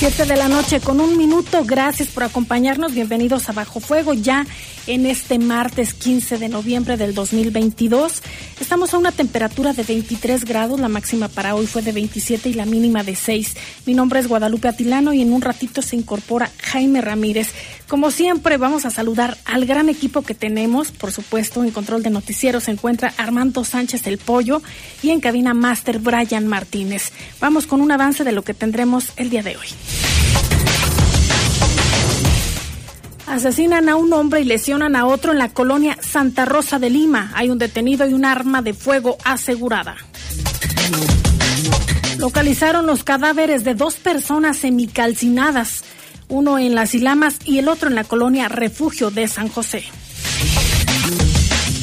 7 de la noche con un minuto. Gracias por acompañarnos. Bienvenidos a Bajo Fuego ya en este martes 15 de noviembre del 2022. Estamos a una temperatura de 23 grados. La máxima para hoy fue de 27 y la mínima de 6. Mi nombre es Guadalupe Atilano y en un ratito se incorpora Jaime Ramírez. Como siempre, vamos a saludar al gran equipo que tenemos. Por supuesto, en control de noticieros se encuentra Armando Sánchez el Pollo y en cabina Master Brian Martínez. Vamos con un avance de lo que tendremos el día de hoy. Asesinan a un hombre y lesionan a otro en la colonia Santa Rosa de Lima. Hay un detenido y un arma de fuego asegurada. Localizaron los cadáveres de dos personas semicalcinadas, uno en las Ilamas y el otro en la colonia Refugio de San José.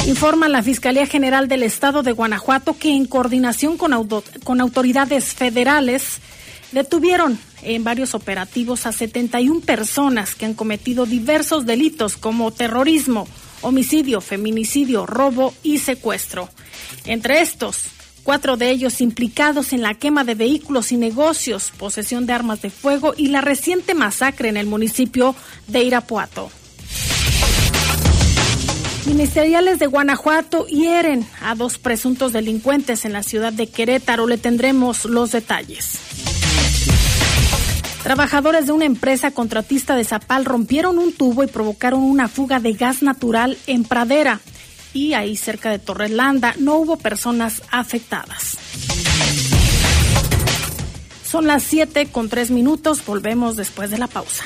Informa la Fiscalía General del Estado de Guanajuato que en coordinación con, con autoridades federales detuvieron en varios operativos a 71 personas que han cometido diversos delitos como terrorismo, homicidio, feminicidio, robo y secuestro. Entre estos, cuatro de ellos implicados en la quema de vehículos y negocios, posesión de armas de fuego y la reciente masacre en el municipio de Irapuato. Ministeriales de Guanajuato hieren a dos presuntos delincuentes en la ciudad de Querétaro. Le tendremos los detalles. Trabajadores de una empresa contratista de Zapal rompieron un tubo y provocaron una fuga de gas natural en Pradera. Y ahí cerca de Torrelanda no hubo personas afectadas. Son las 7 con 3 minutos. Volvemos después de la pausa.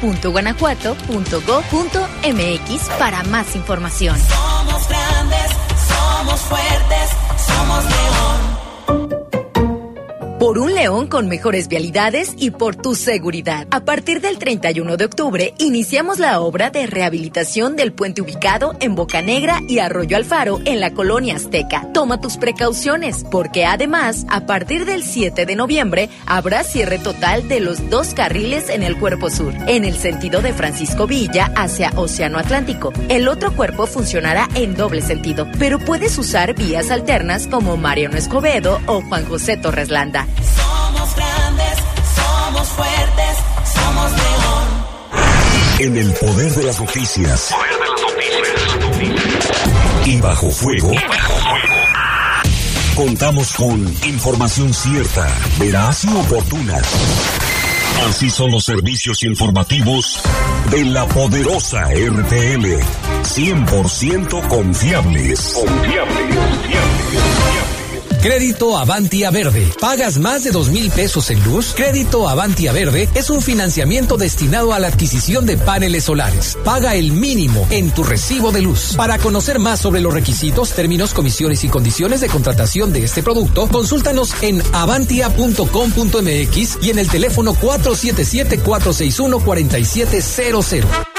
contigosí.guanajuato.go.mx para más información. Somos grandes, somos fuertes, somos León. Por un León con mejores vialidades y por tu seguridad. A partir del 31 de octubre iniciamos la obra de rehabilitación del puente ubicado en Boca Negra y Arroyo Alfaro en la colonia Azteca. Toma tus precauciones porque además a partir del 7 de noviembre habrá cierre total de los dos carriles en el cuerpo sur, en el sentido de Francisco Villa hacia Océano Atlántico. El otro cuerpo funcionará en doble sentido, pero puedes usar vías alternas como Mariano Escobedo o Juan José Torres Landa. Somos grandes, somos fuertes, somos león. En el poder de las noticias. Y bajo fuego. Contamos con información cierta, veraz y oportuna. Así son los servicios informativos de la poderosa RTL. 100% confiables. Confiables, confiables, confiables. Crédito Avantia Verde. ¿Pagas más de dos mil pesos en luz? Crédito Avantia Verde es un financiamiento destinado a la adquisición de paneles solares. Paga el mínimo en tu recibo de luz. Para conocer más sobre los requisitos, términos, comisiones y condiciones de contratación de este producto, consúltanos en avantia.com.mx y en el teléfono 477-461-4700.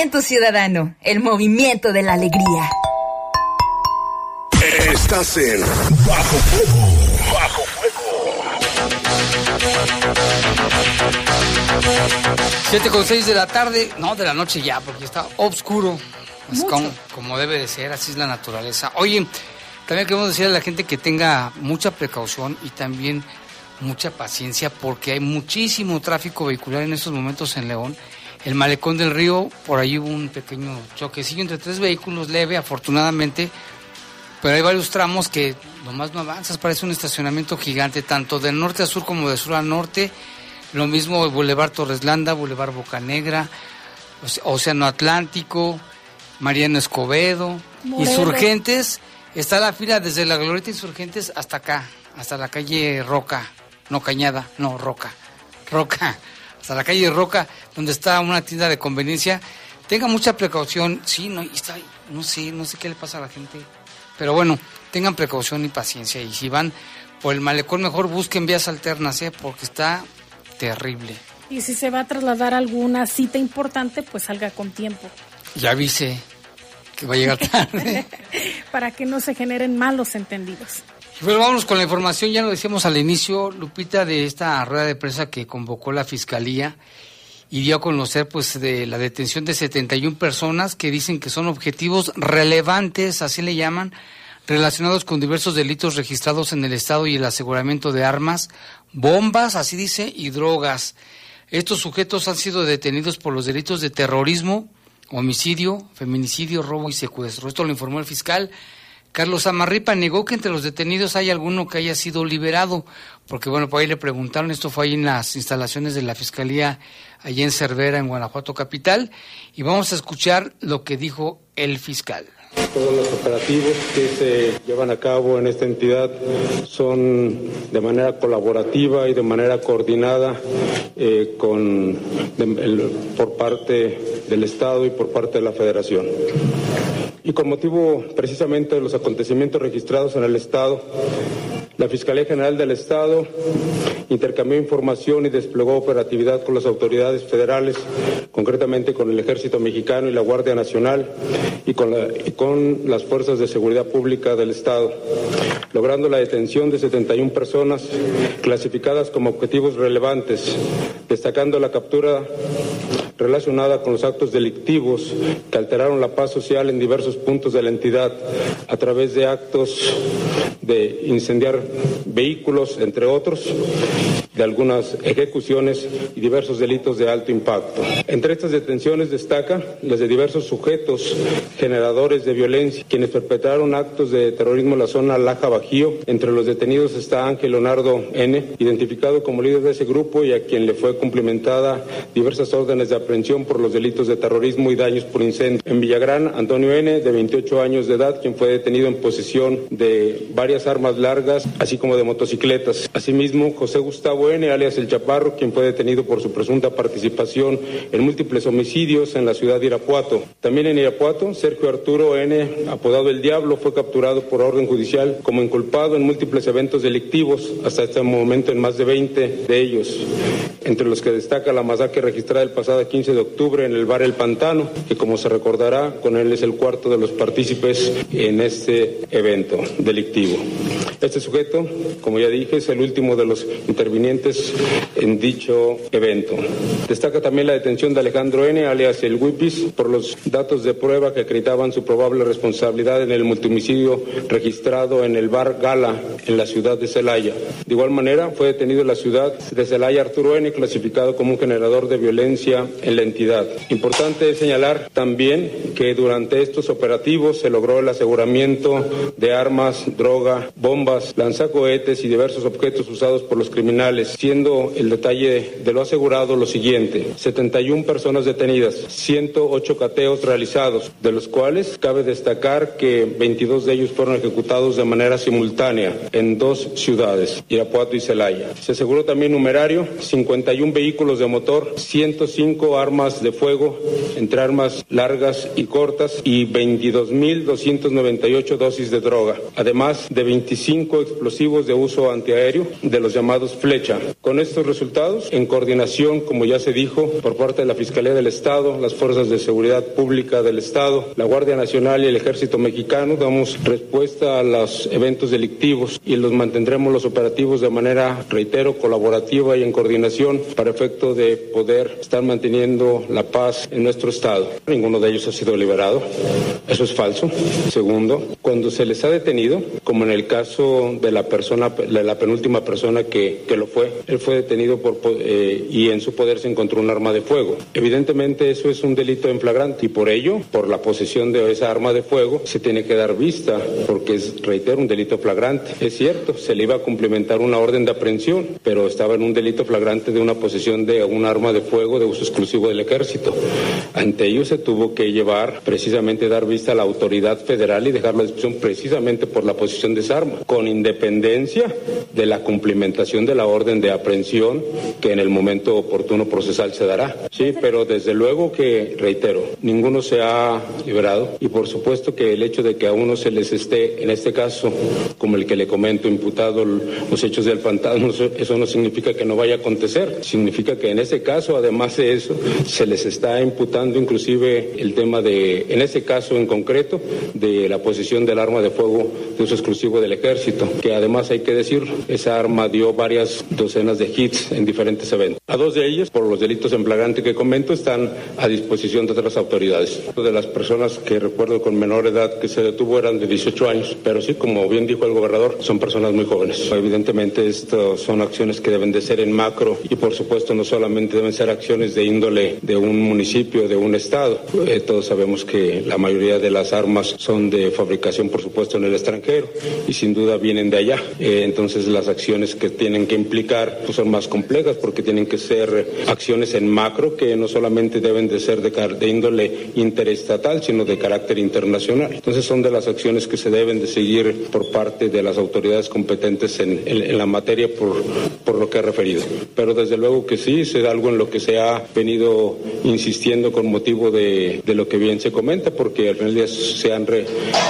Movimiento Ciudadano, el movimiento de la alegría. Estás en Bajo Fuego. Bajo Siete con seis de la tarde, no, de la noche ya, porque está oscuro. Es como, como debe de ser, así es la naturaleza. Oye, también queremos decirle a la gente que tenga mucha precaución y también mucha paciencia porque hay muchísimo tráfico vehicular en estos momentos en León. El malecón del río, por ahí hubo un pequeño choquecillo entre tres vehículos leve, afortunadamente, pero hay varios tramos que nomás no avanzas, parece un estacionamiento gigante, tanto de norte a sur como de sur a norte. Lo mismo el Boulevard Torreslanda, Boulevard Bocanegra, Océano Atlántico, Mariano Escobedo. Insurgentes. Está la fila desde la Glorieta Insurgentes hasta acá, hasta la calle Roca, no Cañada, no Roca, Roca, hasta la calle Roca, donde está una tienda de conveniencia. Tenga mucha precaución, sí, no, está, no sé, no sé qué le pasa a la gente. Pero bueno, tengan precaución y paciencia. Y si van por el malecón, mejor busquen vías alternas, ¿eh? porque está terrible. Y si se va a trasladar a alguna cita importante, pues salga con tiempo, Ya avise que va a llegar tarde. para que no se generen malos entendidos. Bueno, vámonos con la información. Ya lo decíamos al inicio, Lupita, de esta rueda de prensa que convocó la Fiscalía y dio a conocer pues de la detención de 71 personas que dicen que son objetivos relevantes, así le llaman, relacionados con diversos delitos registrados en el Estado y el aseguramiento de armas, bombas, así dice, y drogas. Estos sujetos han sido detenidos por los delitos de terrorismo, homicidio, feminicidio, robo y secuestro. Esto lo informó el fiscal. Carlos Amarripa negó que entre los detenidos hay alguno que haya sido liberado, porque bueno, por ahí le preguntaron, esto fue ahí en las instalaciones de la Fiscalía, allí en Cervera, en Guanajuato Capital, y vamos a escuchar lo que dijo el fiscal. Todos los operativos que se llevan a cabo en esta entidad son de manera colaborativa y de manera coordinada eh, con, por parte del Estado y por parte de la Federación. Y con motivo precisamente de los acontecimientos registrados en el Estado, la Fiscalía General del Estado intercambió información y desplegó operatividad con las autoridades federales, concretamente con el Ejército Mexicano y la Guardia Nacional y con, las Fuerzas de Seguridad Pública del Estado, logrando la detención de 71 personas clasificadas como objetivos relevantes, destacando la captura relacionada con los actos delictivos que alteraron la paz social en diversos puntos de la entidad a través de actos de incendiar vehículos, entre otros, de algunas ejecuciones y diversos delitos de alto impacto. Entre estas detenciones destaca las de diversos sujetos generadores de violencia, quienes perpetraron actos de terrorismo en la zona Laja Bajío. Entre los detenidos está Ángel Leonardo N., identificado como líder de ese grupo y a quien le fue cumplimentada diversas órdenes de por los delitos de terrorismo y daños por incendio. En Villagrán, Antonio N., de 28 años de edad, quien fue detenido en posesión de varias armas largas, así como de motocicletas. Asimismo, José Gustavo N., alias El Chaparro, quien fue detenido por su presunta participación en múltiples homicidios en la ciudad de Irapuato. También en Irapuato, Sergio Arturo N., apodado El Diablo, fue capturado por orden judicial como inculpado en múltiples eventos delictivos, hasta este momento en más de 20 de ellos, entre los que destaca la masacre registrada el pasado 15 de octubre en el bar El Pantano, que como se recordará, con él es el cuarto de los partícipes en este evento delictivo. Este sujeto, como ya dije, es el último de los intervinientes en dicho evento. Destaca también la detención de Alejandro N., alias el Wipis, por los datos de prueba que acreditaban su probable responsabilidad en el multimicidio registrado en el bar Gala en la ciudad de Celaya. De igual manera, fue detenido en la ciudad de Celaya Arturo N., clasificado como un generador de violencia en la entidad. Importante es señalar también que durante estos operativos se logró el aseguramiento de armas, droga, bombas, lanzacohetes y diversos objetos usados por los criminales, siendo el detalle de lo asegurado lo siguiente: 71 personas detenidas, 108 cateos realizados, de los cuales cabe destacar que 22 de ellos fueron ejecutados de manera simultánea en dos ciudades, Irapuato y Celaya. Se aseguró también numerario, 51 vehículos de motor, 105 armas de fuego, entre armas largas y cortas, y 22.298 dosis de droga, además de 25 explosivos de uso antiaéreo de los llamados flecha. Con estos resultados, en coordinación, como ya se dijo, por parte de la Fiscalía del Estado, las Fuerzas de Seguridad Pública del Estado, la Guardia Nacional y el Ejército Mexicano, damos respuesta a los eventos delictivos y los mantendremos los operativos de manera, reitero, colaborativa y en coordinación para efecto de poder estar manteniendo la paz en nuestro Estado. Ninguno de ellos ha sido liberado. Eso es falso. Segundo, cuando se les ha detenido, como en el caso de la persona, de la penúltima persona que, que lo fue, él fue detenido por, eh, y en su poder se encontró un arma de fuego. Evidentemente eso es un delito en flagrante y por ello, por la posesión de esa arma de fuego, se tiene que dar vista porque es, reitero, un delito flagrante. Es cierto, se le iba a cumplimentar una orden de aprehensión, pero estaba en un delito flagrante de una posesión de un arma de fuego de uso exclusivo del ejército. Ante ello se tuvo que llevar precisamente dar vista a la autoridad federal y dejar la discusión precisamente por la posesión de esa arma, independencia de la cumplimentación de la orden de aprehensión que en el momento oportuno procesal se dará. Sí, pero desde luego que, reitero, ninguno se ha liberado y por supuesto que el hecho de que a uno se les esté, en este caso, como el que le comento, imputado los hechos del fantasma, eso no significa que no vaya a acontecer, significa que en ese caso, además de eso, se les está imputando inclusive el tema de, en ese caso en concreto, de la posesión del arma de fuego de uso exclusivo del ejército, que además hay que decir, esa arma dio varias docenas de hits en diferentes eventos. A dos de ellos, por los delitos en flagrante que comento, están a disposición de otras autoridades. De las personas que recuerdo con menor edad que se detuvo eran de 18 años, pero sí, como bien dijo el gobernador, son personas muy jóvenes. Evidentemente, esto son acciones que deben de ser en macro y, por supuesto, no solamente deben ser acciones de índole de un municipio, de un estado. Eh, todos sabemos que la mayoría de las armas son de fabricación, por supuesto, en el extranjero y sin duda vienen de allá. Eh, entonces, las acciones que tienen que implicar pues, son más complejas porque tienen que ser acciones en macro que no solamente deben de ser de, de índole interestatal, sino de carácter internacional. Entonces, son de las acciones que se deben de seguir por parte de las autoridades competentes en, en, en la materia por, por lo que he referido. Pero desde luego que sí, es algo en lo que se ha venido insistiendo con motivo de, de lo que bien se comenta, porque al final se han re,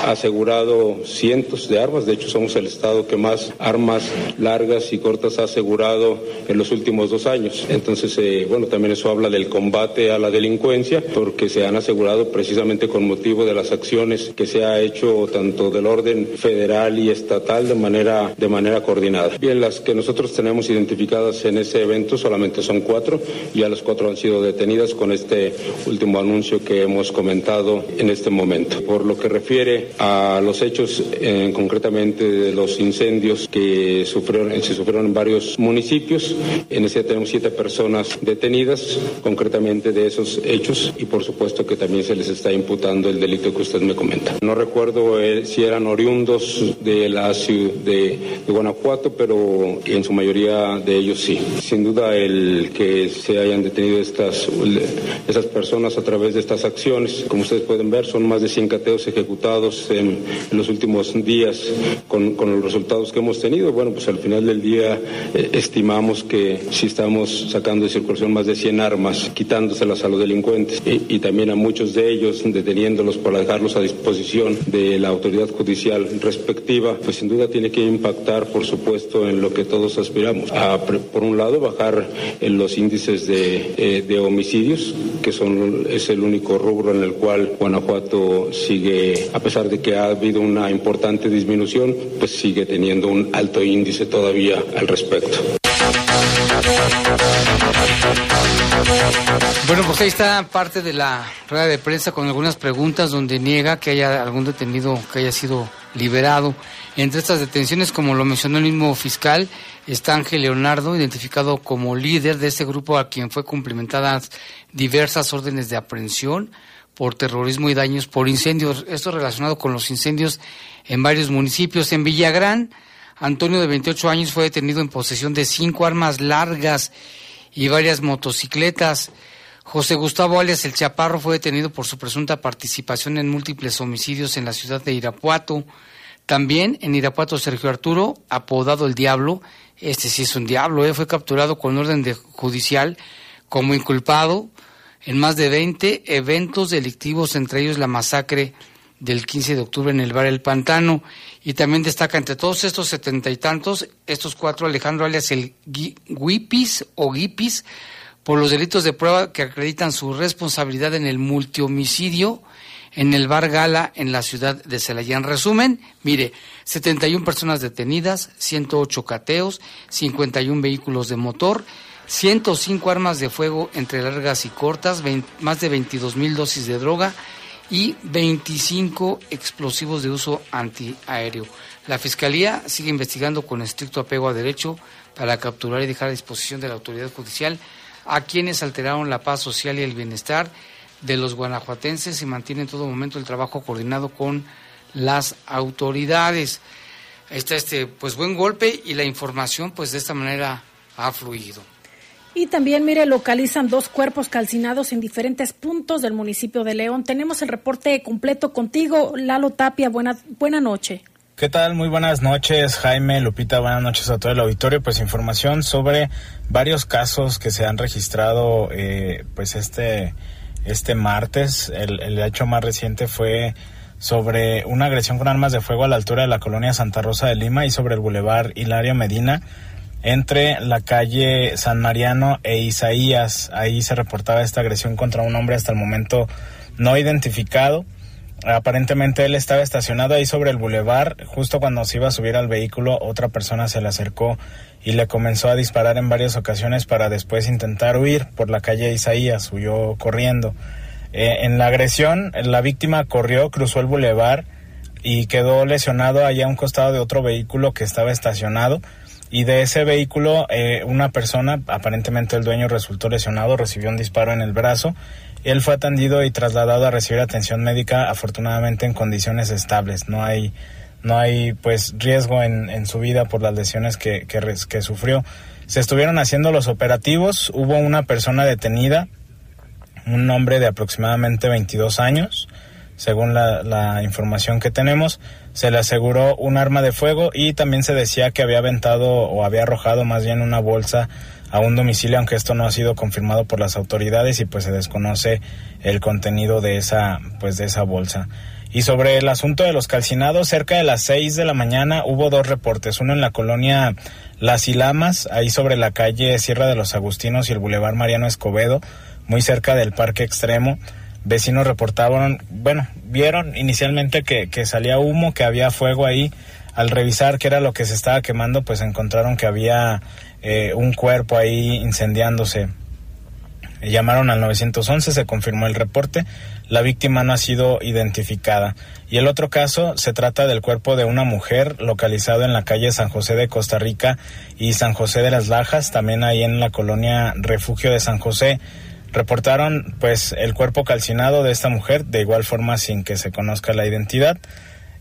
asegurado cientos de armas, de hecho somos el estado que más armas largas y cortas ha asegurado en los últimos dos años. Entonces, eh, bueno, también eso habla del combate a la delincuencia, porque se han asegurado precisamente con motivo de las acciones que se ha hecho tanto del orden federal y estatal de manera, de manera coordinada. Bien, las que nosotros tenemos identificadas en ese evento solamente son cuatro, ya las cuatro han sido detenidas con este último anuncio que hemos comentado en este momento. Por lo que refiere a los hechos eh, concretamente de los incendios que sufrieron, se sufrieron en varios municipios, en ese tenemos siete personas detenidas concretamente de esos hechos y por supuesto que también se les está imputando el delito que usted me comenta. No recuerdo eh, si eran oriundos de la ciudad de, de Guanajuato, pero en su mayoría de ellos sí. Sin duda el que se hayan detenido estas, esas personas a través de estas acciones, como ustedes pueden ver, son más de 100 cateos ejecutados en, en los últimos días con, con, los resultados que hemos tenido. Bueno, pues al final del día eh, estimamos que si estamos sacando de circulación más de 100 armas, quitándoselas a los delincuentes y, también a muchos de ellos deteniéndolos para dejarlos a disposición de la autoridad judicial respectiva, pues sin duda tiene que impactar, por supuesto, en lo que todos aspiramos. A, por un lado, bajar en los índices de, eh, de homicidios, que son, es el único rubro en el cual Guanajuato sigue, a pesar de que ha habido una importante disminución, pues sigue teniendo un alto índice todavía al respecto. Bueno, pues ahí está parte de la rueda de prensa con algunas preguntas donde niega que haya algún detenido que haya sido liberado. Entre estas detenciones, como lo mencionó el mismo fiscal, está Ángel Leonardo, identificado como líder de este grupo a quien fue cumplimentadas diversas órdenes de aprehensión por terrorismo y daños por incendios. Esto relacionado con los incendios en varios municipios. En Villagrán, Antonio de 28 años fue detenido en posesión de cinco armas largas y varias motocicletas. José Gustavo alias El Chaparro fue detenido por su presunta participación en múltiples homicidios en la ciudad de Irapuato. También en Irapuato Sergio Arturo, apodado el Diablo, este sí es un diablo, ¿eh? fue capturado con orden de judicial como inculpado en más de 20 eventos delictivos, entre ellos la masacre del 15 de octubre en el bar El Pantano. Y también destaca entre todos estos setenta y tantos, estos cuatro, Alejandro alias el Guipis o Guipis, por los delitos de prueba que acreditan su responsabilidad en el multihomicidio en el bar Gala en la ciudad de Celaya. En resumen, mire, 71 personas detenidas, 108 cateos, 51 vehículos de motor, 105 armas de fuego entre largas y cortas, más de 22 mil dosis de droga y 25 explosivos de uso antiaéreo. La Fiscalía sigue investigando con estricto apego a derecho para capturar y dejar a disposición de la autoridad judicial a quienes alteraron la paz social y el bienestar de los guanajuatenses y mantiene en todo momento el trabajo coordinado con las autoridades. Ahí está este pues buen golpe y la información pues de esta manera ha fluido. Y también, mire, localizan dos cuerpos calcinados en diferentes puntos del municipio de León. Tenemos el reporte completo contigo, Lalo Tapia. Buena, buena noche. ¿Qué tal? Muy buenas noches, Jaime, Lupita. Buenas noches a todo el auditorio. Pues información sobre varios casos que se han registrado, eh, pues este, este martes. El, el hecho más reciente fue sobre una agresión con armas de fuego a la altura de la colonia Santa Rosa de Lima y sobre el bulevar Hilario Medina entre la calle San Mariano e Isaías. Ahí se reportaba esta agresión contra un hombre hasta el momento no identificado. Aparentemente él estaba estacionado ahí sobre el bulevar. Justo cuando se iba a subir al vehículo, otra persona se le acercó y le comenzó a disparar en varias ocasiones para después intentar huir por la calle Isaías. Huyó corriendo. Eh, en la agresión, la víctima corrió, cruzó el bulevar y quedó lesionado allá a un costado de otro vehículo que estaba estacionado y de ese vehículo eh, una persona, aparentemente el dueño resultó lesionado, recibió un disparo en el brazo. Él fue atendido y trasladado a recibir atención médica, afortunadamente en condiciones estables. No hay, no hay pues riesgo en, en su vida por las lesiones que, que, sufrió. Se estuvieron haciendo los operativos, hubo una persona detenida, un hombre de aproximadamente 22 años, según la, la información que tenemos se le aseguró un arma de fuego y también se decía que había aventado o había arrojado más bien una bolsa a un domicilio, aunque esto no ha sido confirmado por las autoridades y pues se desconoce el contenido de esa pues de esa bolsa. Y sobre el asunto de los calcinados, cerca de las 6 de la mañana hubo dos reportes, uno en la colonia Las Ilamas, ahí sobre la calle Sierra de los Agustinos y el Boulevard Mariano Escobedo, muy cerca del Parque Extremo vecinos reportaban, bueno, vieron inicialmente que, que salía humo, que había fuego ahí. Al revisar qué era lo que se estaba quemando, pues encontraron que había eh, un cuerpo ahí incendiándose. Llamaron al 911, se confirmó el reporte. La víctima no ha sido identificada. Y el otro caso se trata del cuerpo de una mujer localizado en la calle San José de Costa Rica y San José de las Lajas, también ahí en la colonia Refugio de San José reportaron pues el cuerpo calcinado de esta mujer, de igual forma sin que se conozca la identidad.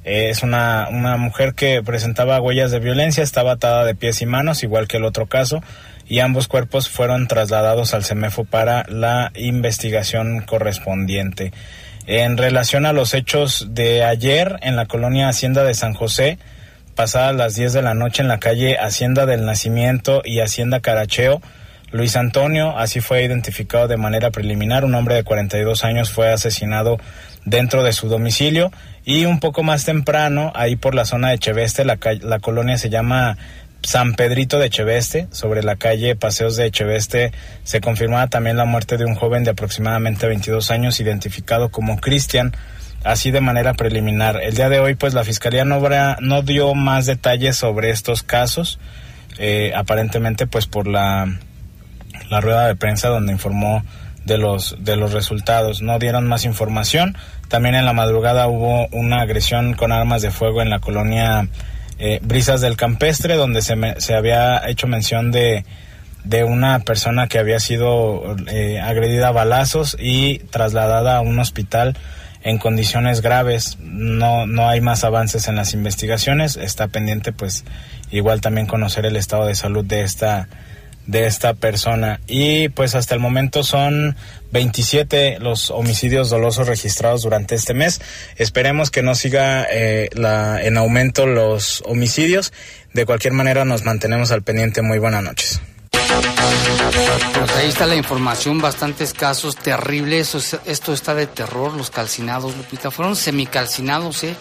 Eh, es una, una mujer que presentaba huellas de violencia, estaba atada de pies y manos, igual que el otro caso, y ambos cuerpos fueron trasladados al CEMEFO para la investigación correspondiente. En relación a los hechos de ayer en la colonia Hacienda de San José, pasadas las 10 de la noche en la calle Hacienda del Nacimiento y Hacienda Caracheo, Luis Antonio, así fue identificado de manera preliminar, un hombre de 42 años fue asesinado dentro de su domicilio y un poco más temprano, ahí por la zona de Cheveste, la, la colonia se llama San Pedrito de Cheveste, sobre la calle Paseos de Cheveste, se confirmaba también la muerte de un joven de aproximadamente 22 años, identificado como Cristian. así de manera preliminar. El día de hoy, pues la Fiscalía no, no dio más detalles sobre estos casos, eh, aparentemente pues por la, la rueda de prensa donde informó de los, de los resultados. No dieron más información. También en la madrugada hubo una agresión con armas de fuego en la colonia eh, Brisas del Campestre, donde se, se había hecho mención de, de una persona que había sido eh, agredida a balazos y trasladada a un hospital en condiciones graves. No, no hay más avances en las investigaciones. Está pendiente, pues, igual también conocer el estado de salud de esta de esta persona y pues hasta el momento son 27 los homicidios dolosos registrados durante este mes esperemos que no siga eh, la, en aumento los homicidios de cualquier manera nos mantenemos al pendiente muy buenas noches pues ahí está la información, bastantes casos terribles. Esto está de terror, los calcinados, Lupita. Fueron semicalcinados, ¿eh?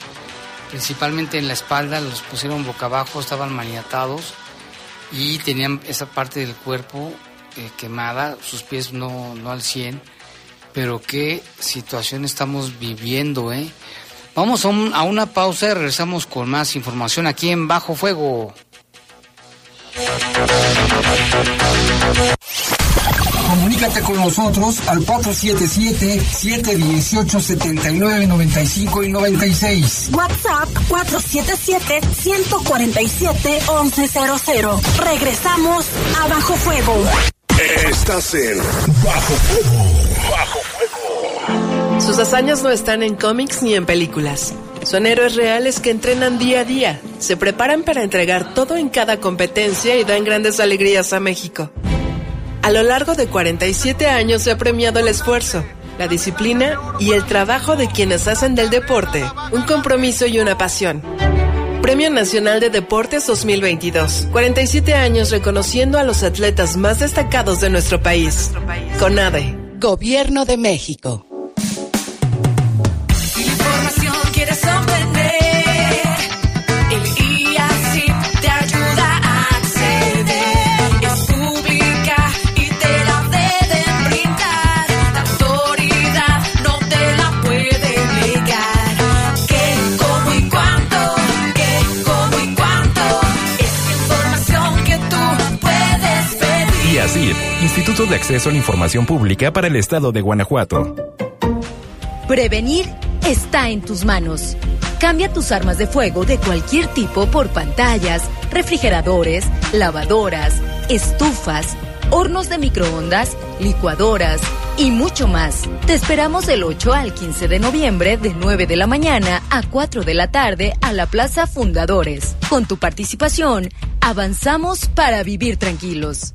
Principalmente en la espalda, los pusieron boca abajo, estaban maniatados y tenían esa parte del cuerpo eh, quemada, sus pies no, no al 100. Pero qué situación estamos viviendo, ¿eh? Vamos a, a una pausa y regresamos con más información aquí en Bajo Fuego. Comunícate con nosotros al 477-718-7995 y 96. WhatsApp 477-147-1100. Regresamos a Bajo Fuego. Estás en Bajo Fuego. Bajo Fuego. Sus hazañas no están en cómics ni en películas. Son héroes reales que entrenan día a día, se preparan para entregar todo en cada competencia y dan grandes alegrías a México. A lo largo de 47 años se ha premiado el esfuerzo, la disciplina y el trabajo de quienes hacen del deporte un compromiso y una pasión. Premio Nacional de Deportes 2022. 47 años reconociendo a los atletas más destacados de nuestro país. CONADE. Gobierno de México. Instituto de Acceso a la Información Pública para el Estado de Guanajuato. Prevenir está en tus manos. Cambia tus armas de fuego de cualquier tipo por pantallas, refrigeradores, lavadoras, estufas, hornos de microondas, licuadoras y mucho más. Te esperamos del 8 al 15 de noviembre de 9 de la mañana a 4 de la tarde a la Plaza Fundadores. Con tu participación, avanzamos para vivir tranquilos.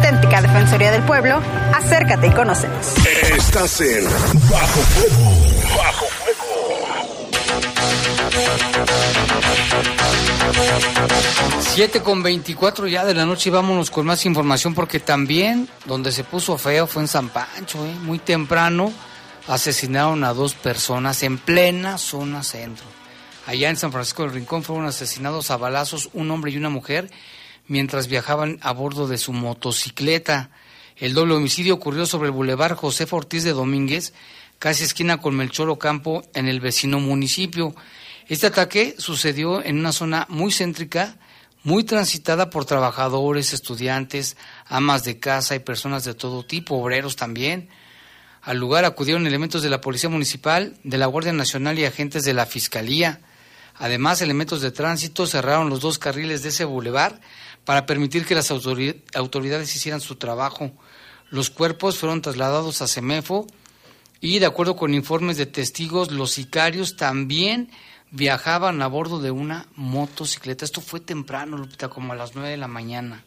auténtica Defensoría del Pueblo, acércate y conócenos. Estás en Bajo Fuego. Bajo fuego. 7 con 24 ya de la noche y vámonos con más información porque también donde se puso feo fue en San Pancho, ¿eh? muy temprano asesinaron a dos personas en plena zona centro. Allá en San Francisco del Rincón fueron asesinados a balazos un hombre y una mujer mientras viajaban a bordo de su motocicleta. El doble homicidio ocurrió sobre el bulevar José Ortiz de Domínguez, casi esquina con Melchor Ocampo, en el vecino municipio. Este ataque sucedió en una zona muy céntrica, muy transitada por trabajadores, estudiantes, amas de casa y personas de todo tipo, obreros también. Al lugar acudieron elementos de la Policía Municipal, de la Guardia Nacional y agentes de la Fiscalía. Además, elementos de tránsito cerraron los dos carriles de ese bulevar para permitir que las autoridades hicieran su trabajo. Los cuerpos fueron trasladados a Semefo y, de acuerdo con informes de testigos, los sicarios también viajaban a bordo de una motocicleta. Esto fue temprano, Lupita, como a las 9 de la mañana.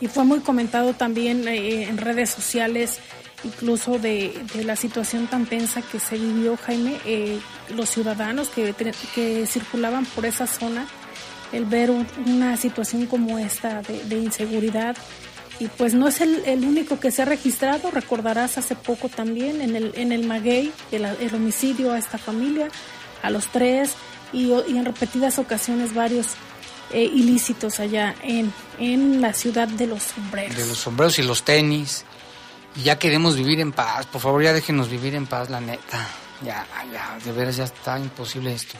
Y fue muy comentado también eh, en redes sociales, incluso de, la situación tan tensa que se vivió, Jaime, eh, los ciudadanos que, que circulaban por esa zona, el ver una situación como esta de, inseguridad. Y pues no es el, el, único que se ha registrado, recordarás hace poco también en el, en el Maguey, el, el homicidio a esta familia, a los tres, y, en repetidas ocasiones varios eh, ilícitos allá en, en la ciudad de los sombreros. De los sombreros y los tenis. Y ya queremos vivir en paz. Por favor, ya déjenos vivir en paz, la neta. Ya, ya, de veras ya está imposible esto.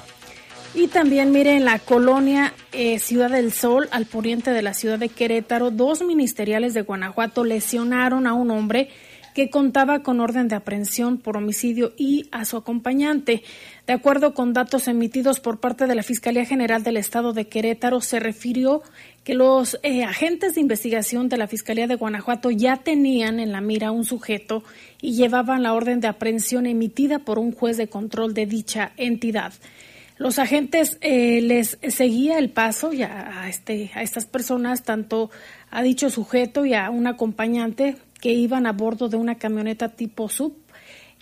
Y también, mire, en la colonia eh, Ciudad del Sol, al poniente de la ciudad de Querétaro, dos ministeriales de Guanajuato lesionaron a un hombre que contaba con orden de aprehensión por homicidio y a su acompañante. De acuerdo con datos emitidos por parte de la Fiscalía General del Estado de Querétaro, se refirió que los eh, agentes de investigación de la Fiscalía de Guanajuato ya tenían en la mira un sujeto y llevaban la orden de aprehensión emitida por un juez de control de dicha entidad. Los agentes eh, les seguía el paso ya a, este, a estas personas, tanto a dicho sujeto y a un acompañante que iban a bordo de una camioneta tipo sub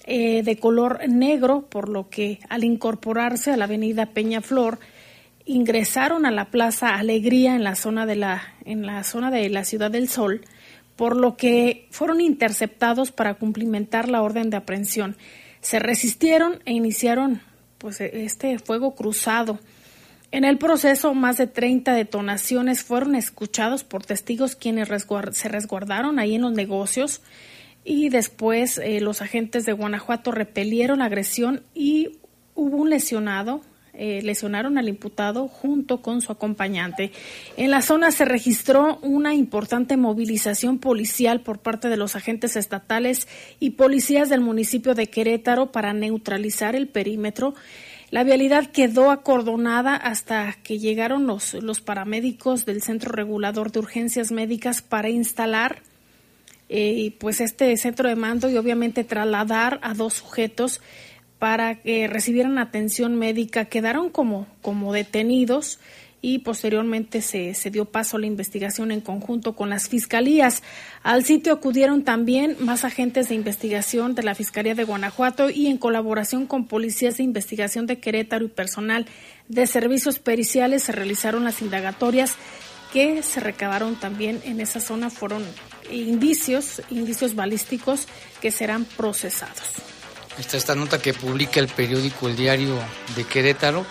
eh, de color negro, por lo que al incorporarse a la avenida Peñaflor ingresaron a la Plaza Alegría en la zona de la en la zona de la Ciudad del Sol, por lo que fueron interceptados para cumplimentar la orden de aprehensión. Se resistieron e iniciaron pues este fuego cruzado. En el proceso, más de 30 detonaciones fueron escuchados por testigos quienes se resguardaron ahí en los negocios y después eh, los agentes de Guanajuato repelieron la agresión y hubo un lesionado, eh, lesionaron al imputado junto con su acompañante. En la zona se registró una importante movilización policial por parte de los agentes estatales y policías del municipio de Querétaro para neutralizar el perímetro la vialidad quedó acordonada hasta que llegaron los, los paramédicos del Centro Regulador de Urgencias Médicas para instalar eh, pues este centro de mando y obviamente trasladar a dos sujetos para que recibieran atención médica. Quedaron como, como detenidos y posteriormente se, se, dio paso a la investigación en conjunto con las fiscalías. Al sitio acudieron también más agentes de investigación de la Fiscalía de Guanajuato y en colaboración con policías de investigación de Querétaro y personal de servicios periciales se realizaron las indagatorias que se recabaron también en esa zona fueron indicios, indicios balísticos que serán procesados. Esta esta nota que publica el periódico El Diario de Querétaro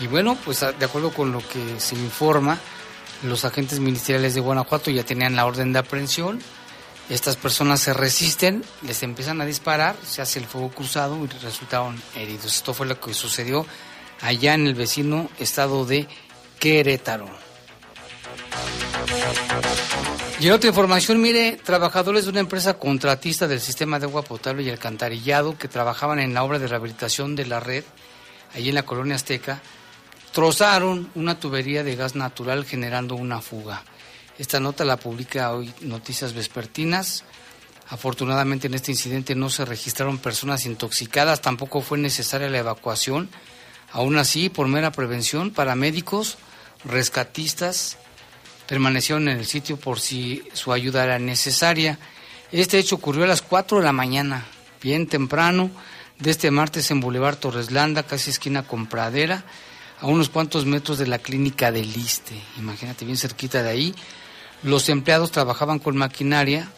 y bueno, pues de acuerdo con lo que se informa, los agentes ministeriales de Guanajuato ya tenían la orden de aprehensión. Estas personas se resisten, les empiezan a disparar, se hace el fuego cruzado y resultaron heridos. Esto fue lo que sucedió allá en el vecino estado de Querétaro. Y en otra información, mire, trabajadores de una empresa contratista del sistema de agua potable y alcantarillado que trabajaban en la obra de rehabilitación de la red, allí en la colonia Azteca, trozaron una tubería de gas natural generando una fuga. Esta nota la publica hoy Noticias Vespertinas. Afortunadamente en este incidente no se registraron personas intoxicadas, tampoco fue necesaria la evacuación. Aún así, por mera prevención, paramédicos, rescatistas permanecieron en el sitio por si su ayuda era necesaria. Este hecho ocurrió a las 4 de la mañana, bien temprano. de este martes en Boulevard Torreslanda, casi esquina con Pradera, a unos cuantos metros de la clínica del Liste. Imagínate, bien cerquita de ahí. Los empleados trabajaban con maquinaria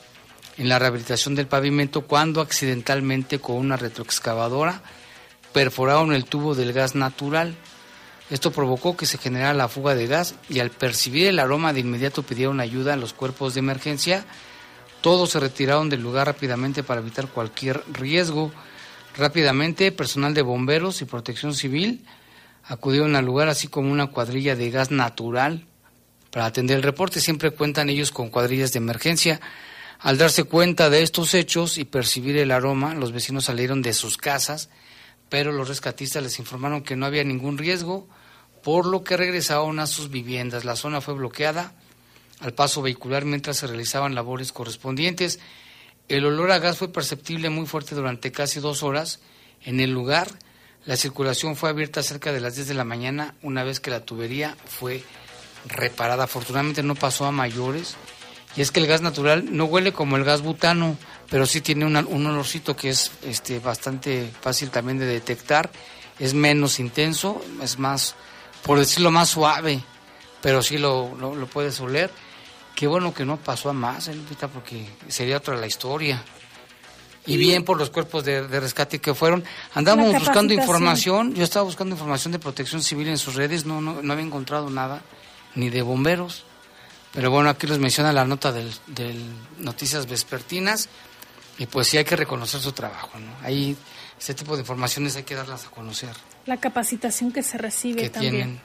en la rehabilitación del pavimento cuando accidentalmente con una retroexcavadora perforaron el tubo del gas natural. Esto provocó que se generara la fuga de gas y al percibir el aroma de inmediato pidieron ayuda a los cuerpos de emergencia. Todos se retiraron del lugar rápidamente para evitar cualquier riesgo. Rápidamente, personal de bomberos y protección civil acudieron al lugar, así como una cuadrilla de gas natural para atender el reporte. Siempre cuentan ellos con cuadrillas de emergencia. Al darse cuenta de estos hechos y percibir el aroma, los vecinos salieron de sus casas, pero los rescatistas les informaron que no había ningún riesgo, por lo que regresaron a sus viviendas. La zona fue bloqueada al paso vehicular mientras se realizaban labores correspondientes. El olor a gas fue perceptible muy fuerte durante casi dos horas en el lugar. La circulación fue abierta cerca de las 10 de la mañana una vez que la tubería fue reparada. Afortunadamente no pasó a mayores. Y es que el gas natural no huele como el gas butano, pero sí tiene un olorcito que es este, bastante fácil también de detectar. Es menos intenso, es más, por decirlo más suave, pero sí lo, lo, puedes oler. Qué bueno que no pasó a más, ¿eh, porque sería otra la historia. Y bien por los cuerpos de, de rescate que fueron. Andábamos buscando información, yo estaba buscando información de protección civil en sus redes, no, no, no había encontrado nada, ni de bomberos. Pero bueno, aquí les menciona la nota del, Noticias Vespertinas y pues sí hay que reconocer su trabajo, ¿no? Ahí este tipo de informaciones hay que darlas a conocer. La capacitación que se recibe también.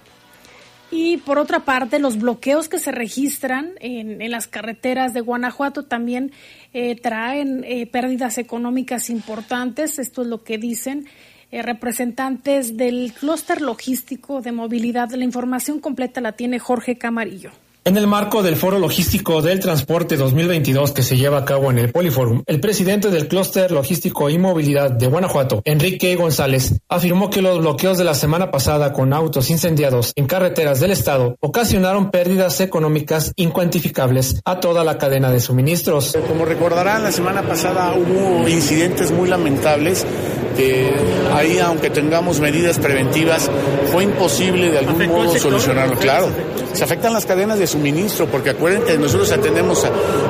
Y por otra parte, los bloqueos que se registran en, las carreteras de Guanajuato también eh, traen eh, pérdidas económicas importantes. Esto es lo que dicen eh, representantes del clúster logístico de movilidad. La información completa la tiene Jorge Camarillo. En el marco del Foro Logístico del Transporte 2022 que se lleva a cabo en el Poliforum, el presidente del Clúster Logístico y Movilidad de Guanajuato, Enrique González, afirmó que los bloqueos de la semana pasada con autos incendiados en carreteras del estado ocasionaron pérdidas económicas incuantificables a toda la cadena de suministros. Como recordarán, la semana pasada hubo incidentes muy lamentables que ahí, aunque tengamos medidas preventivas, fue imposible de algún modo solucionarlo. Claro, se afectan las cadenas de suministro, porque acuérdense, nosotros atendemos